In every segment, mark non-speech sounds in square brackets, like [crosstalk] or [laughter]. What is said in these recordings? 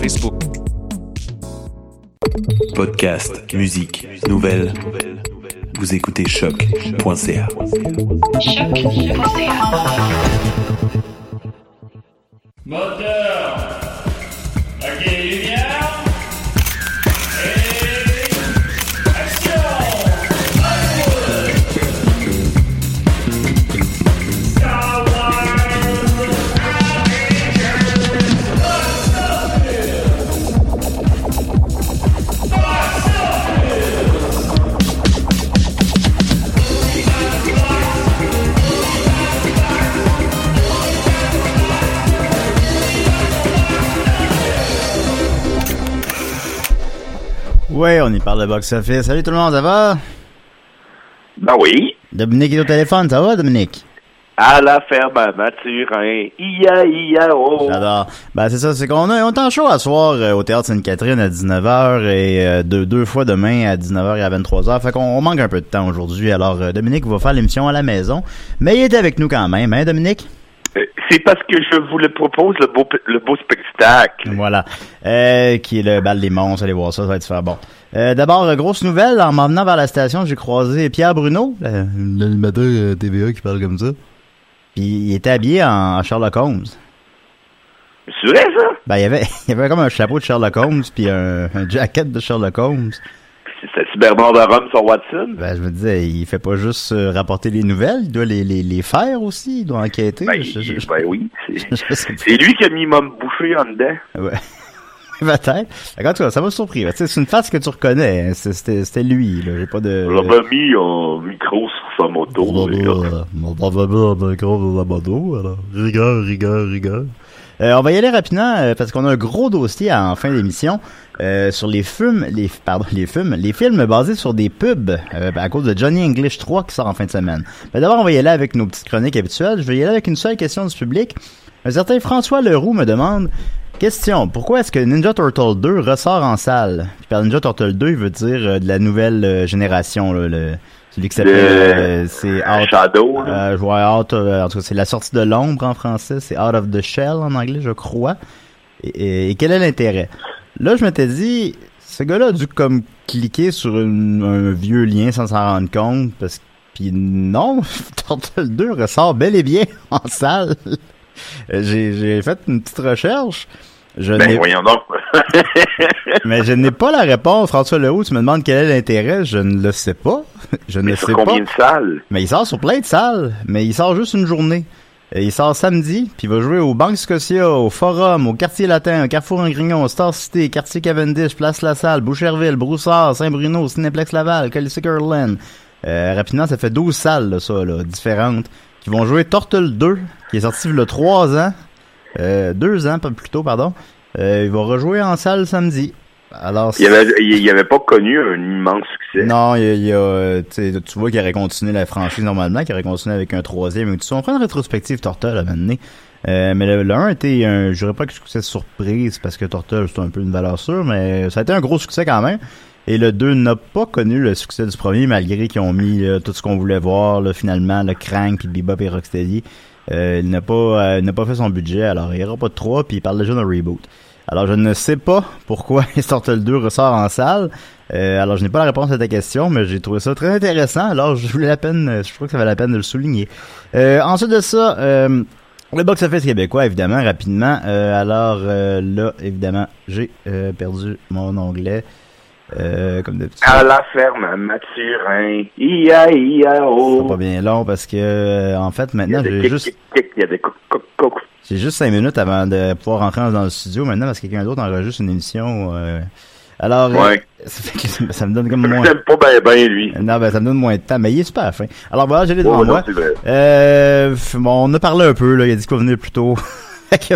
Facebook. Podcast, musique, nouvelles. Vous écoutez choc.ca. Moteur Ouais, on y parle de box-office. Salut tout le monde, ça va? Ben oui. Dominique est au téléphone, ça va, Dominique? À la ferme à Mathurin. Ia, ia, oh. J'adore. Ben, c'est ça, c'est qu'on a, on est en show à soir euh, au Théâtre Sainte-Catherine à 19h et euh, deux, deux fois demain à 19h et à 23h. Fait qu'on on manque un peu de temps aujourd'hui. Alors, euh, Dominique va faire l'émission à la maison. Mais il est avec nous quand même, hein, Dominique? C'est parce que je vous le propose, le beau, le beau spectacle. Voilà. Euh, qui est le bal des monstres. Allez voir ça, ça va être super bon. Euh, D'abord, euh, grosse nouvelle. En m'en venant vers la station, j'ai croisé Pierre Bruno, l'animateur TVA qui parle comme ça. Puis il était habillé en Sherlock Holmes. C'est vrai, ça? Ben, il y avait, [laughs] il avait comme un chapeau de Sherlock Holmes puis un, un jacket de Sherlock Holmes. C'est Bernard de Rome sur Watson? Ben, je me disais, il fait pas juste euh, rapporter les nouvelles, il doit les, les, les faire aussi, il doit enquêter. Ben, Je- je- je- ben oui. C'est lui qui a mis Mom Boucher en dedans. Ouais. Peut-être. En tout cas, ça m'a surpris. C'est une face que tu reconnais. hein. C'était lui. là. J'ai pas de... On l'a mis en micro sur sa moto. et là. Rigueur, rigueur, rigueur. Euh, on va y aller rapidement euh, parce qu'on a un gros dossier en fin d'émission euh, sur les films, les pardon, les films, les films basés sur des pubs euh, à cause de Johnny English 3 qui sort en fin de semaine. Mais D'abord, on va y aller avec nos petites chroniques habituelles. Je vais y aller avec une seule question du public. Un certain François Leroux me demande Question, pourquoi est-ce que Ninja Turtle 2 ressort en salle? Puis par Ninja Turtle 2, il veut dire euh, de la nouvelle euh, génération, là, le, celui qui s'appelle... Le- euh, c'est Shadow, euh, Out of- en tout cas, c'est la sortie de l'ombre en français, c'est Out of the Shell en anglais, je crois. Et, quel est l'intérêt? Là, je m'étais dit, ce gars-là a dû comme cliquer sur une- un vieux lien sans s'en rendre compte, parce que puis non, [laughs] Turtle 2 ressort bel et bien [laughs] en salle. Euh, J'ai j'ai fait une petite recherche. Je Ben voyons donc. [laughs] mais je n'ai pas la réponse. François Leroux, tu me demandes quel est l'intérêt. Je ne le sais pas. [laughs] Je ne Mais sais sur pas. combien de salles? Mais il sort sur plein de salles. Mais il sort juste une journée. Et il sort samedi, puis il va jouer au Banque Scotia, au Forum, au Quartier Latin, au Carrefour en Grignon, Star City, Quartier Cavendish, Place La Salle, Boucherville, Broussard, Saint-Bruno, Cinéplex Laval, Colisée Curlin. Euh, rapidement, ça fait 12 salles, là, ça, là, différentes, qui vont jouer Turtle 2, qui est sorti il y a 3 ans. Euh, 2 ans, plus tôt, pardon. Euh, il va rejouer en salle samedi. Alors, Il avait, il, il avait pas connu un immense succès. non, il y a, il a, euh, tu vois qu'il aurait continué la franchise normalement, qu'il aurait continué avec un troisième. On fera une rétrospective Turtle à un moment donné. Euh, mais le, le 1 était un, je dirais pas que succès surprise parce que Turtle c'est un peu une valeur sûre, mais ça a été un gros succès quand même. Et le 2 n'a pas connu le succès du premier malgré qu'ils ont mis tout ce qu'on voulait voir là, finalement, le Crank, puis Bebop et Rocksteady. Euh, il n'a pas, euh, n'a pas fait son budget, alors il n'y aura pas de 3, puis il parle déjà d'un reboot. Alors je ne sais pas pourquoi [laughs] Turtle 2 ressort en salle. Euh, alors je n'ai pas la réponse à ta question, mais j'ai trouvé ça très intéressant. Alors je voulais la peine, euh, je crois que ça valait la peine de le souligner. Euh, ensuite de ça, euh, le box-office québécois, évidemment, rapidement. Euh, alors là, évidemment, j'ai perdu mon onglet. Euh, comme d'habitude. À la ferme à Mathurin. Ia, ia, C'est oh. pas bien long parce que euh, en fait maintenant j'ai juste il y a des j'ai juste cinq minutes avant de pouvoir rentrer dans le studio maintenant parce que quelqu'un d'autre enregistre une émission. euh, alors euh, Ouais. [laughs] ça, fait que ça me donne comme moins. J'aime pas ben ben, lui. Non, ben ça me donne moins de temps, mais il est super fin. Alors voilà, j'ai les devant Oh, non, moi. c'est vrai. Euh, on a parlé un peu, là, il a dit va venir plus tôt. [laughs] [laughs]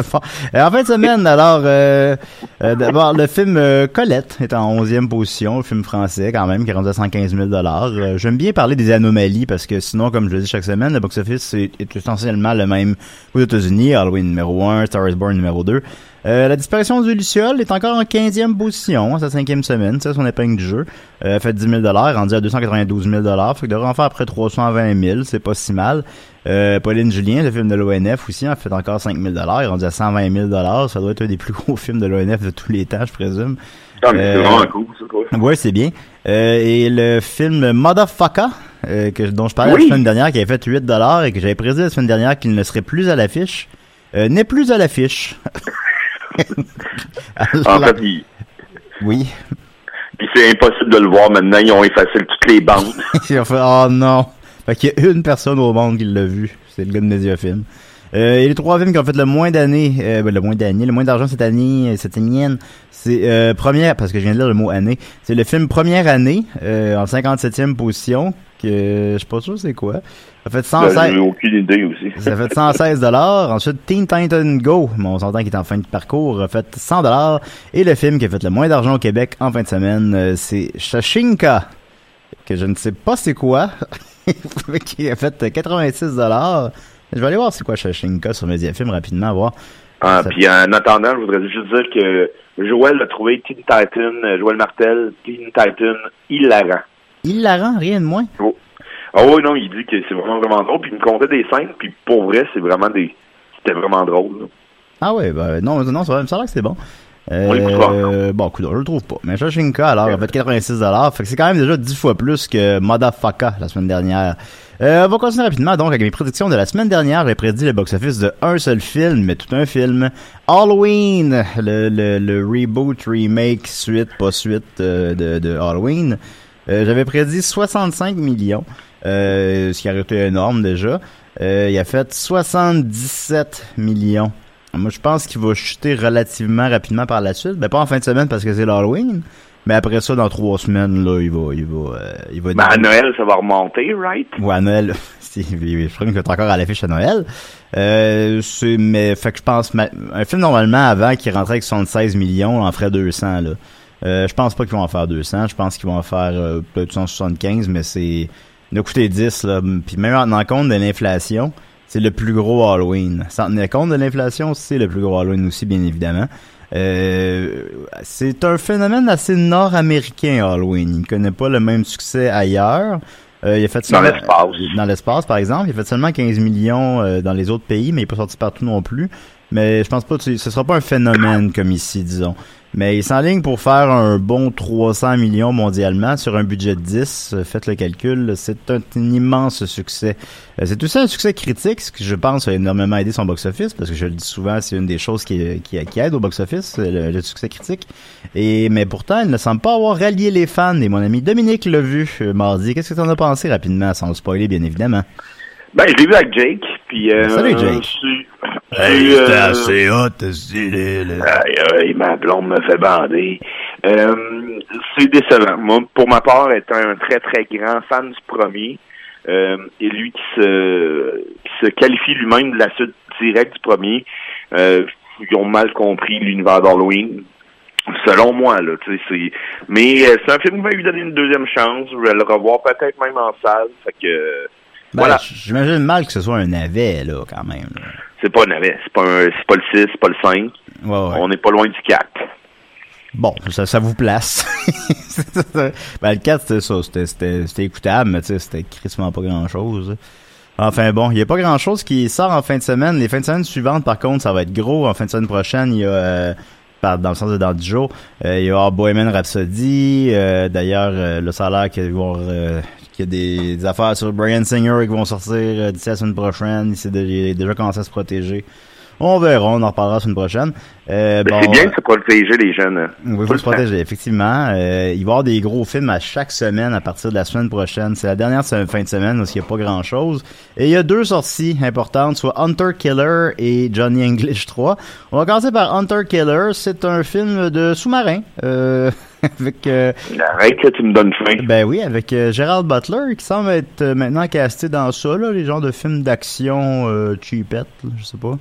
Euh, en fin de semaine, alors, euh, euh, d'abord, le film euh, Colette est en 11e position, le film français quand même, qui est rendu à 115 000 euh, J'aime bien parler des anomalies parce que sinon, comme je le dis chaque semaine, le box-office est, est essentiellement le même aux États-Unis, Halloween numéro 1, Star is Born numéro 2. Euh, la disparition du Luciole est encore en 15e position, sa cinquième semaine, c'est son épingle du jeu. Euh, fait 10 000 rendu à 292 000 fait qu'il devrait en faire après 320 000, c'est pas si mal. Euh, Pauline Julien, le film de l'ONF aussi, a fait encore 5 000 rendu à 120 000 ça doit être un des plus [laughs] gros films de l'ONF de tous les temps, je présume. Ah, mais c'est Euh, vraiment cool, ça, quoi. Ouais, c'est bien. Euh, et le film Motherfucker, euh, que, dont je parlais Oui. la semaine dernière, qui avait fait 8 et que j'avais prédit la semaine dernière qu'il ne serait plus à l'affiche, euh, n'est plus à l'affiche. [laughs] En fait, il- oui. puis c'est impossible de le voir maintenant. Ils ont effacé toutes les bandes. [laughs] Il a fait, oh non. Fait qu'il y a une personne au monde qui l'a vu. C'est le gars de Mediafilm. Euh, et les trois films qui ont fait le moins d'années, euh, ben, le moins d'années, le moins d'argent cette année, euh, cette mienne, c'est euh, première, parce que je viens de lire le mot année, c'est le film Première année, euh, en 57e position, que je sais pas sûr c'est quoi. Ça fait 116, Ben, aucune idée aussi. [laughs] ça fait 116 dollars. Ensuite, Teen Titan Go, bon, on s'entend qu'il est en fin de parcours, a fait 100 dollars. Et le film qui a fait le moins d'argent au Québec en fin de semaine, euh, c'est Shashinka, que je ne sais pas c'est quoi, mais [laughs] qui a fait 86 dollars. Je vais aller voir c'est quoi Shashinka sur Mediafilm rapidement, voir. Ah, puis en attendant, je voudrais juste dire que Joël a trouvé Teen Titan, euh, Joël Martel, Teen Titan, hilarant. Hilarant, rien de moins. Ah oui, non, il dit que c'est vraiment, vraiment drôle. Puis il me comptait des scènes, puis pour vrai, c'est vraiment des... C'était vraiment drôle. là. Ah ouais, bah, non, non, ça, va- ça a l'air que c'est bon. On l'écoutera. Euh, bon, coup je le trouve pas. Mais Shashinka, alors, a fait 86 Fait que c'est quand même déjà 10 fois plus que Motherfucker la semaine dernière. Euh, on va continuer rapidement, donc, avec mes prédictions de la semaine dernière. J'ai prédit le box-office de un seul film, mais tout un film. Halloween, le, le, le reboot, remake, suite, pas suite euh, de, de Halloween. Euh, J'avais prédit 65 millions, euh, ce qui aurait été énorme déjà. Euh, il a fait 77 millions. Moi, je pense qu'il va chuter relativement rapidement par la suite. Ben, pas en fin de semaine parce que c'est l'Halloween. Mais après ça, dans trois semaines, là, il va, il va, euh, il va. Ben, à Noël, ça va remonter, right? Ouais, à Noël. [laughs] je crois qu'il est encore à l'affiche à Noël. Euh, c'est, mais, fait que je pense, un film normalement avant qui rentrait avec 76 millions en ferait 200, là. Euh, je pense pas qu'ils vont en faire 200. Je pense qu'ils vont en faire euh, peut-être 175, mais c'est, il a coûté 10, là. Puis même en tenant compte de l'inflation, c'est le plus gros Halloween. Sans tenir compte de l'inflation, c'est le plus gros Halloween aussi, bien évidemment. Euh, c'est un phénomène assez nord-américain, Halloween. Il ne connaît pas le même succès ailleurs. Euh, il a fait Dans seulement- l'espace. Dans l'espace, par exemple. Il a fait seulement 15 millions euh, dans les autres pays, mais il n'est pas sorti partout non plus. Mais je pense pas que ce sera pas un phénomène comme ici, disons. Mais il s'enligne pour faire un bon 300 millions mondialement sur un budget de 10. Euh, Faites le calcul, c'est un, immense succès. Euh, C'est aussi un succès critique, ce que je pense a énormément aidé son box-office, parce que je le dis souvent, c'est une des choses qui, qui, qui aide au box-office, le, succès critique. Et mais pourtant, il ne semble pas avoir rallié les fans. Et mon ami Dominique l'a vu euh, mardi. Qu'est-ce que tu en as pensé rapidement, sans le spoiler, bien évidemment? Ben, je l'ai vu avec Jake, puis... Euh, Salut, Jake. c'est- c'est, euh, hot, stylé, là. Aïe, aïe, ma blonde me fait bander. Euh, c'est décevant. Moi, pour ma part, étant un très, très grand fan du premier, euh, et lui qui se, qui se qualifie lui-même de la suite directe du premier, euh, ils ont mal compris l'univers d'Halloween. Selon moi, là, tu sais, c'est... Mais euh, c'est un film qui va lui donner une deuxième chance. Je vais le revoir peut-être même en salle. Fait que... Ben, voilà. J'imagine mal que ce soit un navet, là, quand même. C'est pas un navet. C'est pas, un- pas le 6, c'est pas le 5. Ouais, ouais. On n'est pas loin du 4. Bon, ça, ça vous place. [laughs] ben, le 4, c'était ça. C'était, écoutable, mais c'était crissement pas grand-chose. Enfin bon, il y a pas grand-chose qui sort en fin de semaine. Les fins de semaine suivantes, par contre, ça va être gros. En fin de semaine prochaine, il y a... euh, dans le sens de dans 10 jours, euh, il y aura Bohemian Rhapsody. euh, D'ailleurs, le salaire qu'il va y avoir, euh, qu'il y a des, des affaires sur Brian Singer qui vont sortir euh, d'ici la semaine prochaine. Il, s'est il a déjà commencé à se protéger. On verra, on en reparlera la semaine prochaine. Euh, bon, c'est bien de se protéger les jeunes. hein. oui, il faut se protéger, effectivement. Euh, il va y avoir des gros films à chaque semaine à partir de la semaine prochaine. C'est la dernière fin de semaine parce qu'il n'y a pas grand-chose. Et il y a deux sorties importantes, soit Hunter Killer et Johnny English 3. On va commencer par Hunter Killer. C'est un film de sous-marin. Euh, [laughs] [laughs] avec... euh, Arrête, tu me donnes faim. ben oui, avec euh, Gerald Butler qui semble être euh, maintenant casté dans ça, là, les genres de films d'action euh, cheapette, là, je sais pas.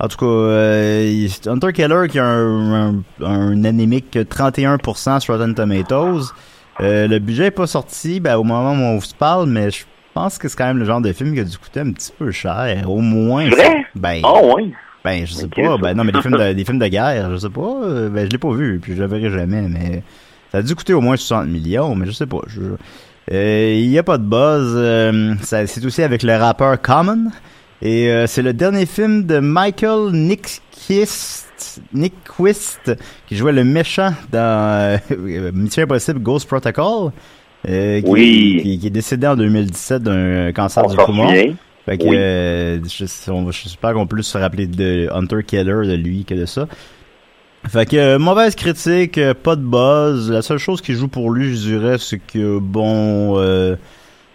En tout cas, euh, Hunter Keller qui a un, un, un anémique 31% sur Rotten Tomatoes. Euh, le budget est pas sorti ben, au moment où on se parle, mais je pense que c'est quand même le genre de film qui a dû coûter un petit peu cher. Au moins. Vrai? Ben, Ah ouais. Ben, je sais pas. Ben, non, mais des films de, des films de guerre, je sais pas. euh, Ben, je l'ai pas vu, puis je le verrai jamais, mais ça a dû coûter au moins 60 millions, mais je sais pas. Je... Euh, il y a pas de buzz. euh, ça- c'est aussi avec le rappeur Common. Et euh, c'est le dernier film de Michael Nyqvist, Nyqvist qui jouait le méchant dans euh, [laughs] Mission Impossible Ghost Protocol. euh, qui, Oui. qui, qui est décédé en 2017 d'un cancer On du poumon. Fait que, Oui. euh, je- on j'espère qu'on peut plus se rappeler de Hunter Killer de lui que de ça. Fait que, euh, mauvaise critique, euh, pas de buzz. La seule chose qui joue pour lui, je dirais, c'est que, bon, euh,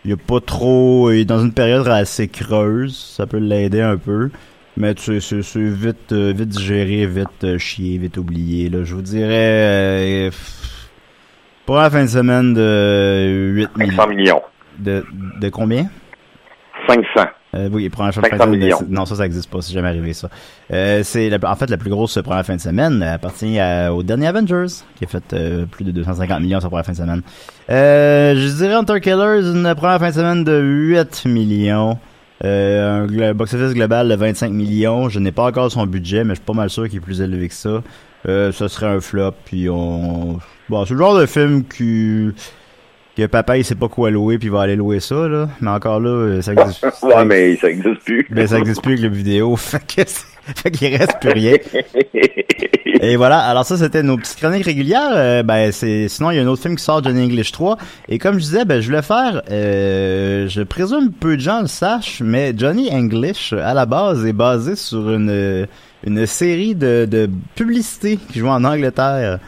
il est pas trop, il est dans une période assez creuse. Ça peut l'aider un peu. Mais tu sais, c'est vite, vite digéré, vite chié, vite oublié, là. Je vous dirais, euh, pour la fin de semaine de 8 500 millions. millions. De, de combien? 500. Euh, oui, première fin 500 de semaine. Non, ça, ça existe pas. C'est jamais arrivé, ça. Euh, c'est la- en fait la plus grosse première fin de semaine. Elle appartient à- au dernier Avengers, qui a fait euh, plus de 250 millions sa première fin de semaine. Euh, je dirais Hunter Killers, une première fin de semaine de 8 millions. Euh, un box-office global de 25 millions. Je n'ai pas encore son budget, mais je suis pas mal sûr qu'il est plus élevé que ça. Euh, ce serait un flop, puis on... Bon, c'est le genre de film qui... Que papa, il sait pas quoi louer, puis il va aller louer ça, là. Mais encore là, euh, ça existe. [laughs] Ouais, mais ça existe plus. Ben, ça existe plus avec le vidéo. [laughs] Fait que, fait qu'il reste plus rien. [laughs] Et voilà. Alors ça, c'était nos petites chroniques régulières. Euh, ben, c'est, sinon, il y a un autre film qui sort, Johnny English 3. Et comme je disais, ben, je voulais faire, euh, je présume peu de gens le sachent, mais Johnny English, à la base, est basé sur une, une série de, de publicités qui jouent en Angleterre.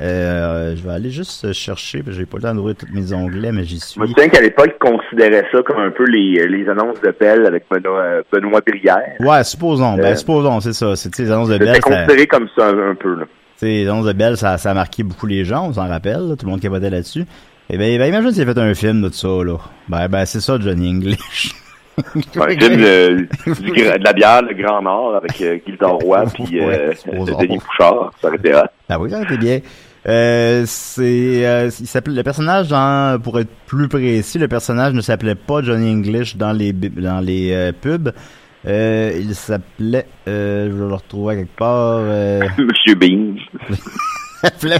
Euh, je vais aller juste chercher, j'ai pas le temps d'ouvrir tous mes onglets, mais j'y Je me suis. souviens qu'à l'époque, ils considéraient ça comme un peu les, les annonces de Bell avec Benoît, euh, Benoît Brière. Ouais, supposons. Ben, Euh, supposons, c'est ça. C'est les annonces de C'était Bell. ça- considéré comme ça un, un peu. Là. Les annonces de Belle, ça, ça a marqué beaucoup les gens, on s'en rappelle, là, tout le monde capotait là-dessus. Et ben, ben imagine s'il avait fait un film de tout ça, là. Ben, ben, c'est ça, Johnny English. Un film euh, du de la bière, le Grand Nord, avec euh, Gilda Roy [laughs] puis euh, Ouais. Denis Bouchard. Ça aurait été. Ah oui, ça était bien. Euh, c'est, euh, il s'appelait, le personnage dans, pour être plus précis, le personnage ne s'appelait pas Johnny English dans les, dans les euh, pubs. Euh, il s'appelait, euh, je vais le retrouver quelque part, euh, [laughs] Monsieur Bean. [laughs] il s'appelait,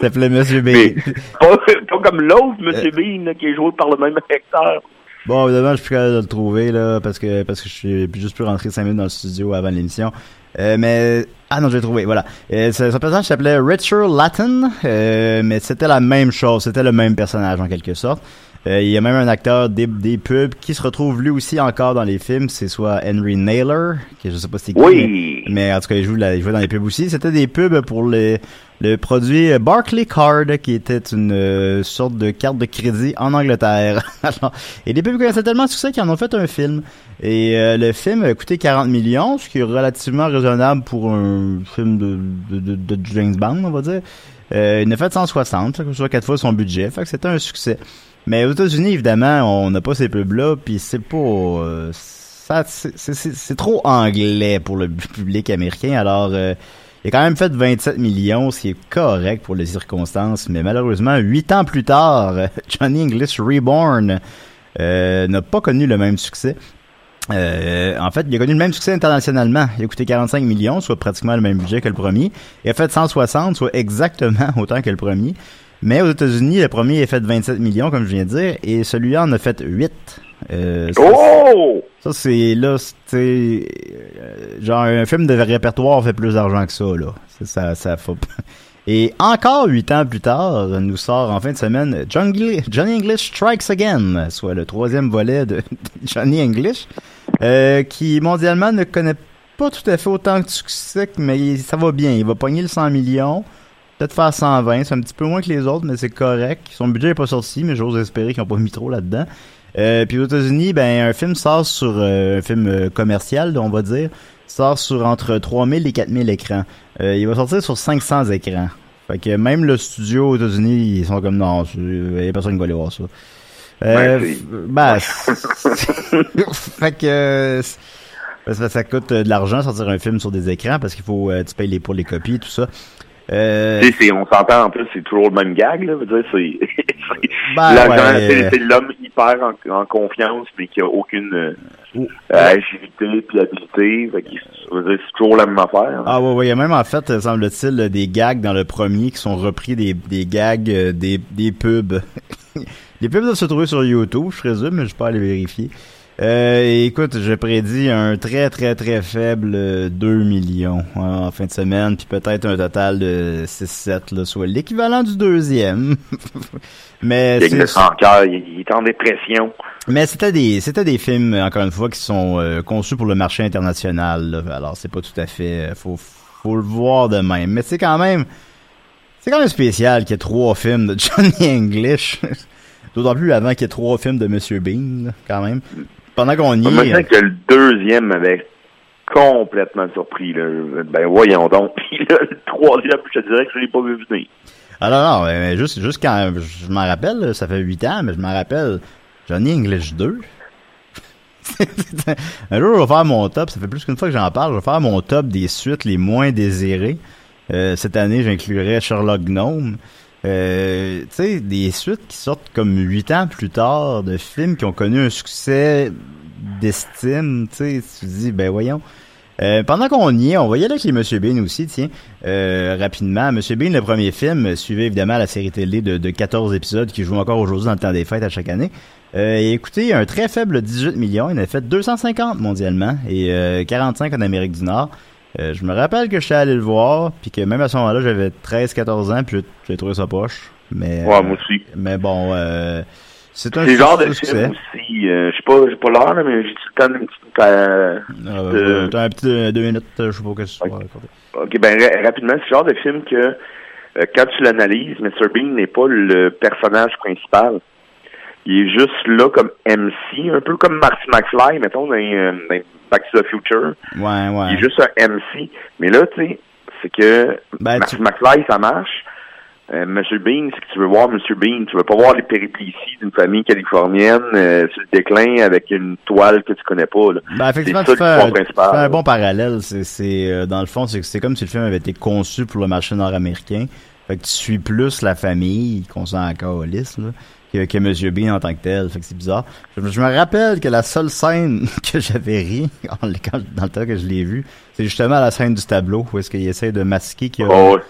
s'appelait Monsieur B. Mais pas, pas comme l'autre Monsieur Bean là, qui est joué par le même acteur. Bon, évidemment, je suis capable de le trouver, là, parce que, parce que je suis juste plus rentré 5 minutes dans le studio avant l'émission. Euh, mais, ah non, j'ai trouvé, voilà. Euh, son personnage s'appelait Richard Latin, euh, mais c'était la même chose, c'était le même personnage en quelque sorte. Euh, il y a même un acteur des, des pubs qui se retrouve lui aussi encore dans les films, c'est soit Henry Naylor, que je sais pas c'est qui, mais- Oui. mais en tout cas, il joue, la- il jouait dans les pubs aussi. C'était des pubs pour le, le produit Barclay Card, qui était une euh, sorte de carte de crédit en Angleterre. [laughs] Alors, et les pubs connaissaient tellement de succès qu'ils en ont fait un film. Et euh, le film a coûté 40 millions, ce qui est relativement raisonnable pour un film de, de, de, de James Bond, on va dire. Euh, il a fait 160, fait que soit quatre fois son budget. Fait que c'était un succès. Mais aux États-Unis, évidemment, on n'a pas ces pubs-là, puis c'est pas... euh, ça, c'est- trop anglais pour le [laughs] public américain, alors... euh, il a quand même fait 27 millions, ce qui est correct pour les circonstances, mais malheureusement, huit ans plus tard, [laughs] Johnny English Reborn euh, n'a pas connu le même succès. Euh, en fait, il a connu le même succès internationalement. Il a coûté 45 millions, soit pratiquement le même budget que le premier. Il a fait 160, soit exactement [laughs] autant que le premier. Mais aux États-Unis, le premier a fait 27 millions, comme je viens de dire, et celui-là en a fait 8. Euh, ça, Oh! ça, c'est là, c'est euh, genre un film de répertoire fait plus d'argent que ça là. Ça, ça, ça faut pas- [laughs] Et encore huit ans plus tard, nous sort en fin de semaine Johnny, English Strikes Again, soit le troisième volet de Johnny English, euh, qui mondialement ne connaît pas tout à fait autant de succès, mais ça va bien. Il va pogner le 100 millions. Peut-être faire 120, c'est un petit peu moins que les autres, mais c'est correct. Son budget est pas sorti, mais j'ose espérer qu'ils n'ont pas mis trop là-dedans. Euh, puis aux États-Unis, ben un film sort sur euh, un film euh, commercial, on va dire, sort sur entre 3000 et 4000 écrans. Euh, il va sortir sur 500 écrans. Fait que même le studio aux États-Unis, ils sont comme non, il y a personne qui va aller voir ça. Euh, Ouais, ben, [laughs] c'est- fait que c'est- parce que ça coûte euh, de l'argent sortir un film sur des écrans parce qu'il faut euh, tu payes les pour les copies tout ça. Euh, on s'entend en plus, c'est toujours le même gag, là. Je veux dire, c'est, [laughs] c'est, Ben, ouais. l'homme hyper en, en confiance, mais qui a aucune euh, Oh. euh, agilité puis habilité. Fait que, je veux dire, c'est toujours la même affaire. Ah ouais, ouais, il y a même en fait, euh, semble-t-il, des gags dans le premier qui sont repris des, des gags euh, des, des pubs. [laughs] les pubs doivent se trouver sur YouTube, je présume, mais je peux aller vérifier. Euh, écoute, je prédis un très très très faible euh, 2 millions hein, en fin de semaine, puis peut-être un total de 6-7, là, soit l'équivalent du deuxième. [laughs] mais c'est- cœur, il, il est en dépression. mais c'était des c'était des films encore une fois qui sont euh, conçus pour le marché international. là. Alors c'est pas tout à fait euh, faut faut le voir de même. Mais c'est quand même c'est quand même spécial qu'il y ait trois films de Johnny [laughs] English. D'autant plus avant qu'il y ait trois films de Monsieur Bean là, quand même. Pendant qu'on y est. que le deuxième m'avait complètement surpris, là. Ben, voyons donc. [laughs] Puis là, le troisième, je te dirais que je l'ai pas vu venir. Ah non, mais juste, juste quand je m'en rappelle, ça fait huit ans, mais je m'en rappelle Johnny English 2. [laughs] Un jour, je vais faire mon top. Ça fait plus qu'une fois que j'en parle. Je vais faire mon top des suites les moins désirées. Euh, cette année, j'inclurais Sherlock Gnome. Euh, tu sais, des suites qui sortent comme huit ans plus tard de films qui ont connu un succès d'estime. Tu sais, tu dis, ben voyons. Euh, pendant qu'on y est, on va y aller avec les Monsieur Bean aussi, tiens, euh, rapidement. Monsieur Bean, le premier film, euh, suivait évidemment la série télé de, de 14 épisodes qui joue encore aujourd'hui dans le temps des fêtes à chaque année. Euh, et écoutez, un très faible 18 millions, il en a fait 250 mondialement et euh, 45 en Amérique du Nord. Euh, je me rappelle que je suis allé le voir, puis que même à ce moment-là, j'avais 13-14 ans, puis j'ai trouvé ça poche. Mais, Ouais, euh, moi aussi. mais bon, euh, c'est un C'est le genre de film aussi, euh, je sais pas, j'ai pas l'heure, là, mais j'ai tout le temps d'une petite, euh, un petit deux, minutes, je sais pas que ce soit. Ok, ben ra- rapidement, c'est le genre de film que quand tu l'analyses, Mr. Bean n'est pas le personnage principal. Il est juste là comme MC, un peu comme Marty McFly, mettons, dans, dans Back to the Future. Ouais, ouais. Il est juste un MC. Mais là, tu sais, c'est que Ben, tu- McFly, ça marche. Euh, Monsieur Bean, c'est que tu veux voir Monsieur Bean. Tu veux pas voir les péripéties d'une famille californienne euh, sur le déclin avec une toile que tu connais pas. Là. Ben, effectivement, tu fais, un, point tu principal. fais un bon parallèle. C'est, c'est euh, dans le fond, c'est, c'est comme si le film avait été conçu pour le marché nord-américain. Fait que tu suis plus la famille, qu'on s'en encore lisse, là, que, que Monsieur Bean en tant que tel. Fait que c'est bizarre. Je, me- je me rappelle que la seule scène [laughs] que j'avais ri [laughs] quand- dans le temps que je l'ai vu, c'est justement la scène du tableau où est-ce qu'il essaie de masquer qu'il y a Oh, le-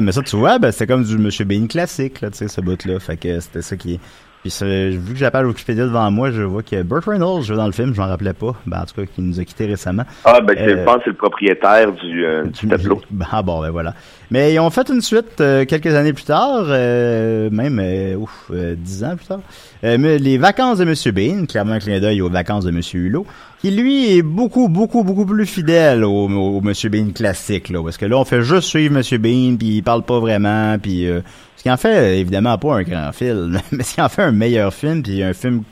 Mais ça, tu vois, ben, c'était comme du Monsieur Bean classique, là, tu sais, ce bout-là. Fait que c'était ça qui est. Puis c'est- vu que j'appelle Wikipédia devant moi, je vois que Burt Reynolds joue dans le film, je m'en rappelais pas. Ben, en tout cas, qui nous a quittés récemment. Ah, ben, c'est- Euh, je pense que c'est le propriétaire du, euh, du tableau. [laughs] Ah bon, ben voilà. Mais ils ont fait une suite euh, quelques années plus tard, euh, même euh, ouf, euh, dix ans plus tard. Mais les vacances de Monsieur Bean, clairement un clin d'œil aux vacances de Monsieur Hulot, qui lui est beaucoup, beaucoup, beaucoup plus fidèle au, au Monsieur Bean classique, là, parce que là on fait juste suivre Monsieur Bean, puis il parle pas vraiment, puis euh, ce qui en fait euh, évidemment pas un grand film, [laughs] mais ce qui en fait un meilleur film, puis un film, tu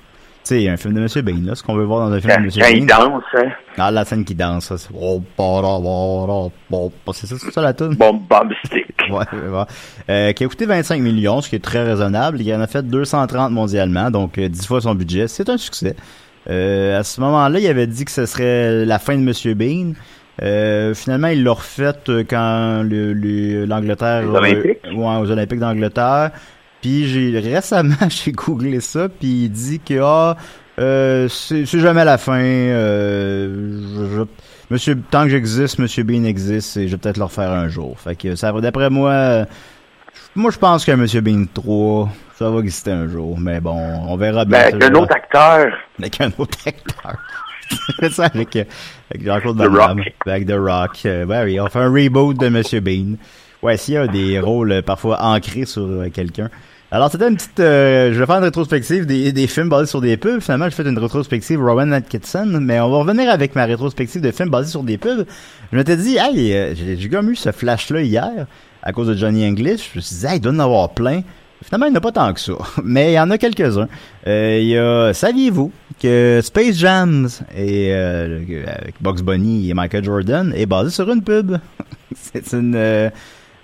sais, un film de Monsieur Bean, là, ce qu'on veut voir dans un film Quand, de Monsieur quand il Bean. danse, hein. Ah, la scène qui danse, ça, c'est... Oh, c'est ça, c'est ça la tune? Stick. [laughs] Ouais, ouais, ouais. Euh, qui a coûté 25 millions, ce qui est très raisonnable. Il en a fait 230 mondialement, donc euh, 10 fois son budget. C'est un succès. Euh, à ce moment-là, il avait dit que ce serait la fin de Monsieur Bean. Euh, finalement, il l'a refait euh, quand le- le- l'Angleterre... Les Olympiques? euh, ouais, aux Olympiques d'Angleterre. Puis j'ai récemment, [laughs] j'ai googlé ça, puis il dit que ah, euh, c'est jamais la fin. Euh, je- je- Monsieur, tant que j'existe, Monsieur Bean existe et je vais peut-être le refaire un jour. Fait que ça va, d'après moi, euh, moi je pense que Monsieur Bean 3, ça va exister un jour. Mais bon, on verra bien. Ben, ça, avec un autre acteur. avec un autre acteur. C'est [laughs] ça avec, euh, avec Jean-Claude Van Damme. Avec The Rock. Ouais, oui, on fait un reboot de Monsieur Bean. Ouais, s'il y a des rôles euh, parfois ancrés sur quelqu'un. Alors, c'était une petite... euh, je vais faire une rétrospective des, des films basés sur des pubs. Finalement, j'ai fait une rétrospective Rowan Atkinson. Mais on va revenir avec ma rétrospective de films basés sur des pubs. Je m'étais dit, hey, j'ai j'ai comme eu ce flash-là hier à cause de Johnny English. Je me suis dit, hey, il doit en avoir plein. Finalement, il n'y en a pas tant que ça. [laughs] Mais il y en a quelques-uns. Euh, Il y a, saviez-vous que Space Jam et euh, avec Bugs Bunny et Michael Jordan est basé sur une pub? [laughs] C'est une euh,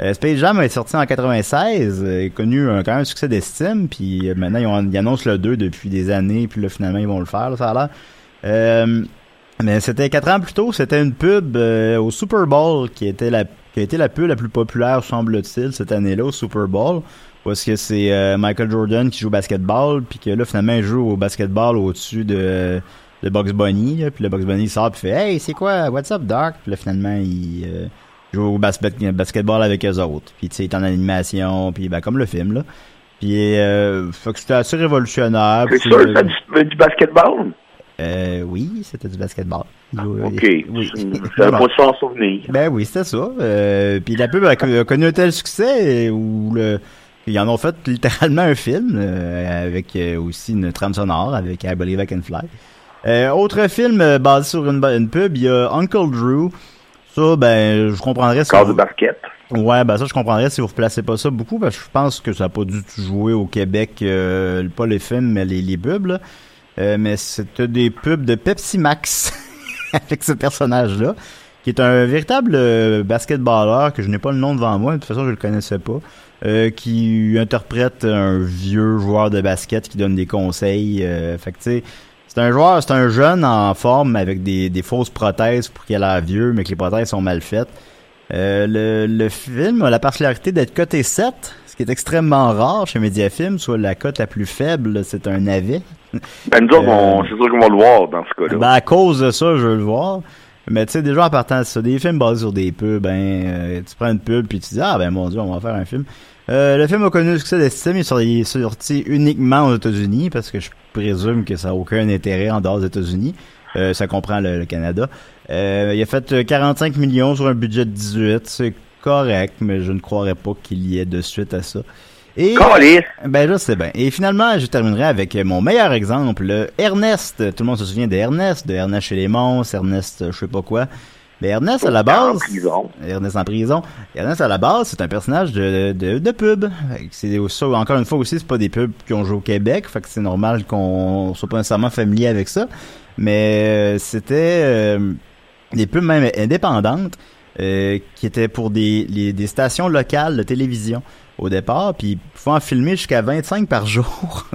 euh, Space Jam est sorti en 96, euh, est connu un, quand même succès d'estime, puis euh, maintenant ils, annoncent le 2 depuis des années, puis là finalement ils vont le faire, là, ça a l'air. Euh, Mais c'était quatre ans plus tôt, c'était une pub euh, au Super Bowl qui était la qui a été la pub la plus populaire semble-t-il cette année-là au Super Bowl parce que c'est euh, Michael Jordan qui joue au basketball puis que là finalement il joue au basketball au-dessus de de Bugs Bunny là, puis le Bugs Bunny sort puis fait "Hey, c'est quoi What's up Doc?" Puis là finalement il euh, joue au basket basketball avec eux autres. Puis tu sais, il est en animation puis ben comme le film là. Puis euh, fait que c'était assez révolutionnaire. C'est sûr, euh, c'est du, du basketball? Euh, oui, c'était du basketball. Jouait- OK. [laughs] Oui. C'est un [laughs] souvenir. Ben oui, c'était ça. Euh, puis la pub a, co- a connu un tel succès où le, ils en ont fait littéralement un film euh, avec euh, aussi une trame sonore avec I Believe I Can Fly. Euh, autre film basé sur une, une pub, il y a Uncle Drew. Ça, ben, je comprendrais si vous- basket. Ouais, ben ça, je comprendrais si vous replacez pas ça beaucoup, parce que je pense que ça a pas du tout joué au Québec, euh, pas les films, mais les, les pubs, là. Euh, mais c'était des pubs de Pepsi Max [laughs] avec ce personnage-là, qui est un véritable euh, basketballeur, que je n'ai pas le nom devant moi, de toute façon, je le connaissais pas, euh, qui interprète un vieux joueur de basket qui donne des conseils. Euh, fait que, c'est un joueur, c'est un jeune en forme avec des, des fausses prothèses pour qu'il ait l'air vieux, mais que les prothèses sont mal faites. Euh, le, le film a la particularité d'être coté 7, ce qui est extrêmement rare chez Mediafilm, soit la cote la plus faible, c'est un navet. Ben, nous autres, Euh, c'est sûr qu'on va le voir dans ce cas-là. Ben, à cause de ça, je veux le voir. Mais tu sais, déjà en partant de ça, des films basés sur des pubs, ben, euh, tu prends une pub puis tu dis, ah ben mon dieu, on va faire un film. Euh, le film a connu le succès d'estime, il est sorti- il est sorti uniquement aux États-Unis, parce que je présume que ça n'a aucun intérêt en dehors des États-Unis. Euh, ça comprend le, le Canada. Il a fait euh, 45 millions sur un budget de 18, c'est correct, mais je ne croirais pas qu'il y ait de suite à ça. Et, ben je sais bien. Et finalement, je terminerai avec mon meilleur exemple, le Ernest. Tout le monde se souvient d'Ernest, de Ernest chez les monstres, Ernest je sais pas quoi. Mais Ernest à la En base, prison. Ernest en prison. Ernest à la base, c'est un personnage de, de, de pub. C'est encore une fois aussi, c'est pas des pubs qui ont joué au Québec, fait que c'est normal qu'on soit pas nécessairement familier avec ça. Mais euh, c'était euh, des pubs même indépendantes euh, qui étaient pour des, les- des stations locales de télévision au départ, puis ils pouvaient en filmer jusqu'à 25 par jour.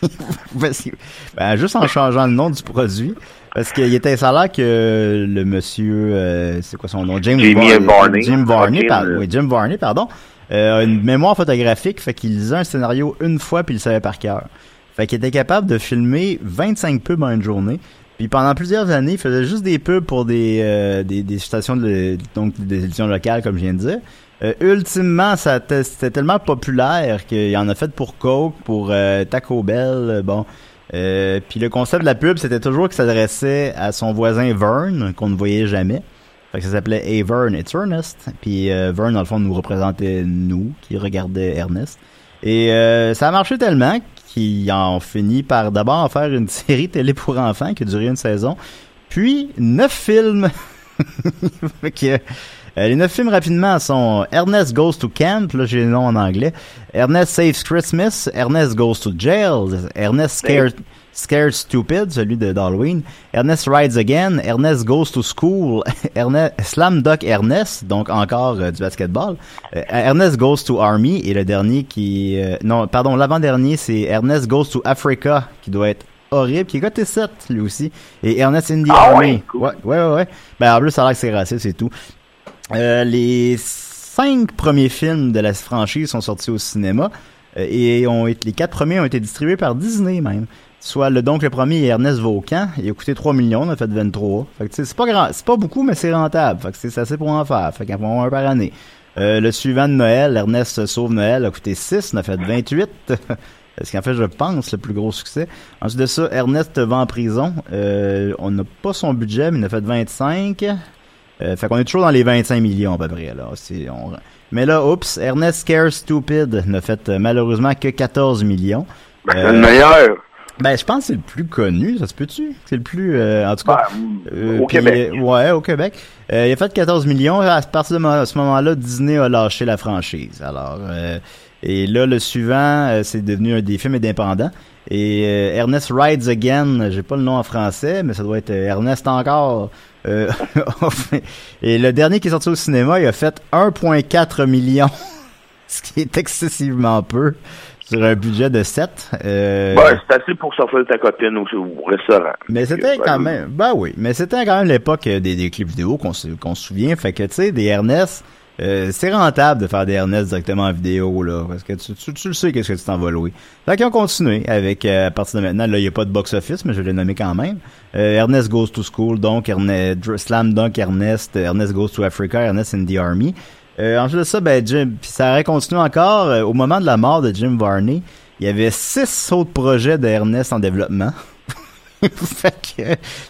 [laughs] Parce que- ben, juste en changeant le nom du produit. Parce qu'il était ça a l'air que le monsieur, euh, c'est quoi son nom? James Varney. Jim Varney, par- oui, Jim Varney, pardon. euh, a une mémoire photographique, fait qu'il lisait un scénario une fois puis il le savait par cœur. Fait qu'il était capable de filmer 25 pubs en une journée. Puis pendant plusieurs années, il faisait juste des pubs pour des, euh, des, stations de donc des éditions locales, comme je viens de dire. Euh, ultimement, ça c'était tellement populaire qu'il en a fait pour Coke, pour euh, Taco Bell, bon. Puis le concept de la pub, c'était toujours qu'il s'adressait à son voisin Vern, qu'on ne voyait jamais. Ça s'appelait Hey Vern, it's Ernest. Puis Vern, dans le fond, nous représentait nous, qui regardait Ernest. Et ça a marché tellement qu'ils en fini par d'abord faire une [laughs] série télé pour enfants qui a duré une saison, puis neuf films. [laughs] que, euh, les neuf films rapidement sont Ernest Goes to Camp, là j'ai le nom en anglais, Ernest Saves Christmas, Ernest Goes to Jail, Ernest Scared, Scared Stupid, celui de d'Halloween, Ernest Rides Again, Ernest Goes to School, [laughs] Ernest, Slam Duck Ernest, donc encore euh, du basketball, euh, Ernest Goes to Army, et le dernier qui... euh, non, pardon, l'avant-dernier c'est Ernest Goes to Africa, qui doit être horrible, qui est coté 7 lui aussi, et Ernest in the Ah Army. ouais, cool. ouais, ouais. Ben en plus, ça a l'air que c'est raciste, c'est tout. Euh, les cinq premiers films de la franchise sont sortis au cinéma et ont été, les quatre premiers ont été distribués par Disney même. Soit le donc le premier est Ernest Vaucan, il a coûté 3 millions, on a fait 23. Fait que c'est pas grand, c'est pas beaucoup mais c'est rentable. Fait que c'est c'est assez pour en faire. Fait qu'en un par année. Euh, le suivant de Noël, Ernest sauve Noël a coûté 6, on a fait 28. [laughs] Ce qu'en fait, je pense, le plus gros succès. Ensuite de ça, Ernest va en prison. Euh, on n'a pas son budget, mais il en a fait 25. Euh, fait qu'on est toujours dans les 25 millions à peu près. Là. C'est- on- Mais là, oups, Ernest Scare Stupid n'a fait euh, malheureusement que 14 millions. Ben, c'est Euh, le meilleur. Ben, je pense que c'est le plus connu, ça se peut-tu? C'est le plus... euh, en tout cas... Ben, euh, au Québec. euh, ouais, au Québec. Euh, il a fait 14 millions. À partir de ce moment-là, Disney a lâché la franchise. Alors, euh, et là, le suivant, c'est devenu un des films indépendants. Et euh, Ernest Rides Again, j'ai pas le nom en français, mais ça doit être Ernest encore. Euh, [laughs] et le dernier qui est sorti au cinéma, il a fait 1,4 million, [laughs] ce qui est excessivement peu sur un budget de 7. Euh, Ben, c'est assez pour sortir ta copine au, au restaurant. mais c'était Ben, quand même, ben oui, mais c'était quand même l'époque euh, des, des clips vidéo qu'on se, qu'on se souvient. Fait que, tu sais, des Ernest, euh, c'est rentable de faire des Ernest directement en vidéo, là, parce que tu, tu, tu le sais qu'est-ce que tu t'en vas louer. Fait qu'ils ont continué avec, euh, à partir de maintenant, là, il n'y a pas de box-office, mais je l'ai nommé quand même. Euh, Ernest Goes to School, donc, Ernest, Slam Dunk Ernest, Ernest Goes to Africa, Ernest in the Army. Euh, ensuite de ça, ben, Jim, puis ça aurait continué encore, euh, au moment de la mort de Jim Varney, il y avait six autres projets d'Ernest en développement. [laughs] fait que,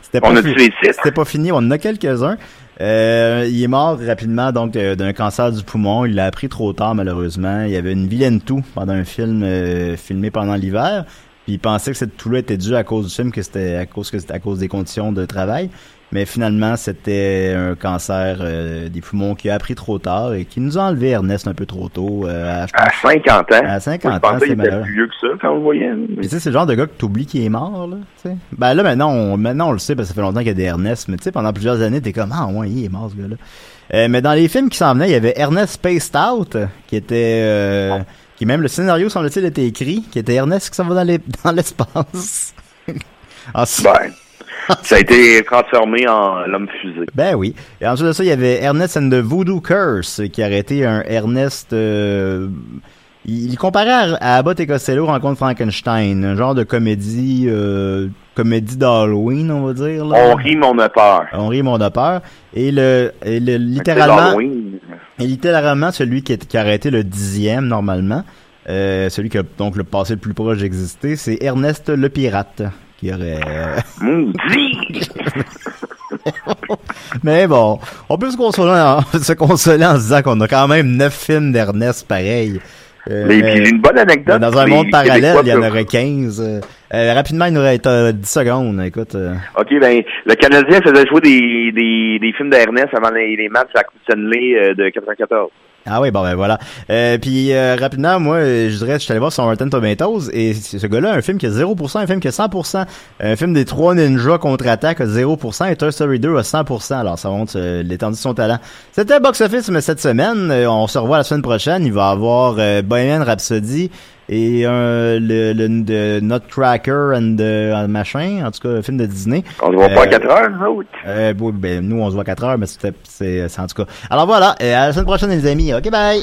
c'était pas On a fi- tué les six. c'était pas fini, on en a quelques-uns. Euh, il est mort rapidement donc euh, d'un cancer du poumon. Il l'a appris trop tard malheureusement. Il y avait une vilaine toux pendant un film euh, filmé pendant l'hiver. Puis il pensait que cette toux-là était due à cause du film, que c'était à cause que c'était à cause des conditions de travail. Mais finalement, c'était un cancer euh, des poumons qui a appris trop tard et qui nous a enlevé Ernest un peu trop tôt. euh, à, À 50 ans. À 50 Moi, je ans, c'est malheureux. plus vieux que ça quand on le voyait. Puis tu sais, c'est le genre de gars que t'oublies qu'il est mort, là, tu sais. Ben là, maintenant, on, maintenant, on le sait parce que ça fait longtemps qu'il y a des Ernest, mais tu sais, pendant plusieurs années, t'es comme, ah, ouais, il est mort, ce gars-là. Euh, mais dans les films qui s'en venaient, il y avait Ernest Spaced Out, qui était, euh, qui même le scénario, semble-t-il, était écrit, qui était Ernest qui s'en va dans les- [laughs] dans l'espace. Ensuite- Ben, [laughs] ça a été transformé en l'homme fusée. Ben oui. Et ensuite de ça, il y avait Ernest and the Voodoo Curse, qui aurait été un Ernest... euh, il comparait à, Abbott et Costello rencontre Frankenstein, un genre de comédie, euh, comédie d'Halloween, on va dire. Là. On rit, mais on a peur. On rit, mais on a peur. Et le, et le C'est littéralement, et littéralement celui qui, est- qui aurait été le dixième normalement, euh, celui qui a donc le passé le plus proche d'exister, c'est Ernest le pirate qui aurait. euh! [laughs] Mais bon, on peut se consoler en, [laughs] se consoler en se disant qu'on a quand même neuf films d'Ernest pareil. Euh, Mais puis j'ai une bonne anecdote. dans un monde parallèle, il y en aurait 15. Euh, rapidement, il nous reste euh, 10 secondes. Écoute, OK, ben, le Canadien faisait jouer des, des, des films d'Ernest avant les, les matchs à Coupe Stanley de 94. Ah oui, bon ben voilà. Euh, puis euh, rapidement, moi, euh, je dirais, je suis allé voir son Rotten Tomatoes et ce gars-là, un film qui a 0%, un film qui a 100%, un film des trois ninjas contre-attaque a 0% et Toy Story 2 a 100%. Alors ça montre euh, l'étendue de son talent. C'était Box Office, mais cette semaine, euh, on se revoit la semaine prochaine. Il va avoir euh, Bohemian Rhapsody et euh, le, le de Nutcracker and the machin, en tout cas, un film de Disney. On se voit pas à Euh, 4 heures, nous autres. Euh, bon, ben, nous, on se voit 4 heures, mais c'est, c'est en tout cas. Alors voilà, euh, à la semaine prochaine, les amis. OK, bye!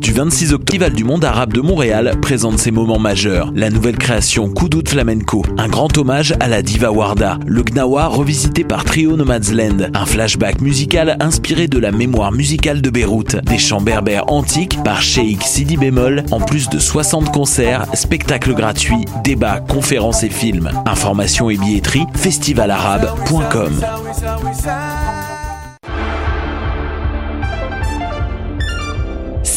Du 26 octobre, Festival du monde arabe de Montréal présente ses moments majeurs. La nouvelle création Koudout Flamenco, un grand hommage à la diva Warda, le Gnawa revisité par Trio Nomadsland, un flashback musical inspiré de la mémoire musicale de Beyrouth, des chants berbères antiques par Sheikh Sidi Bémol, en plus de 60 concerts, spectacles gratuits, débats, conférences et films. Informations et billetterie festivalarabe.com.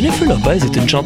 Jennifer Lopez est une chanteuse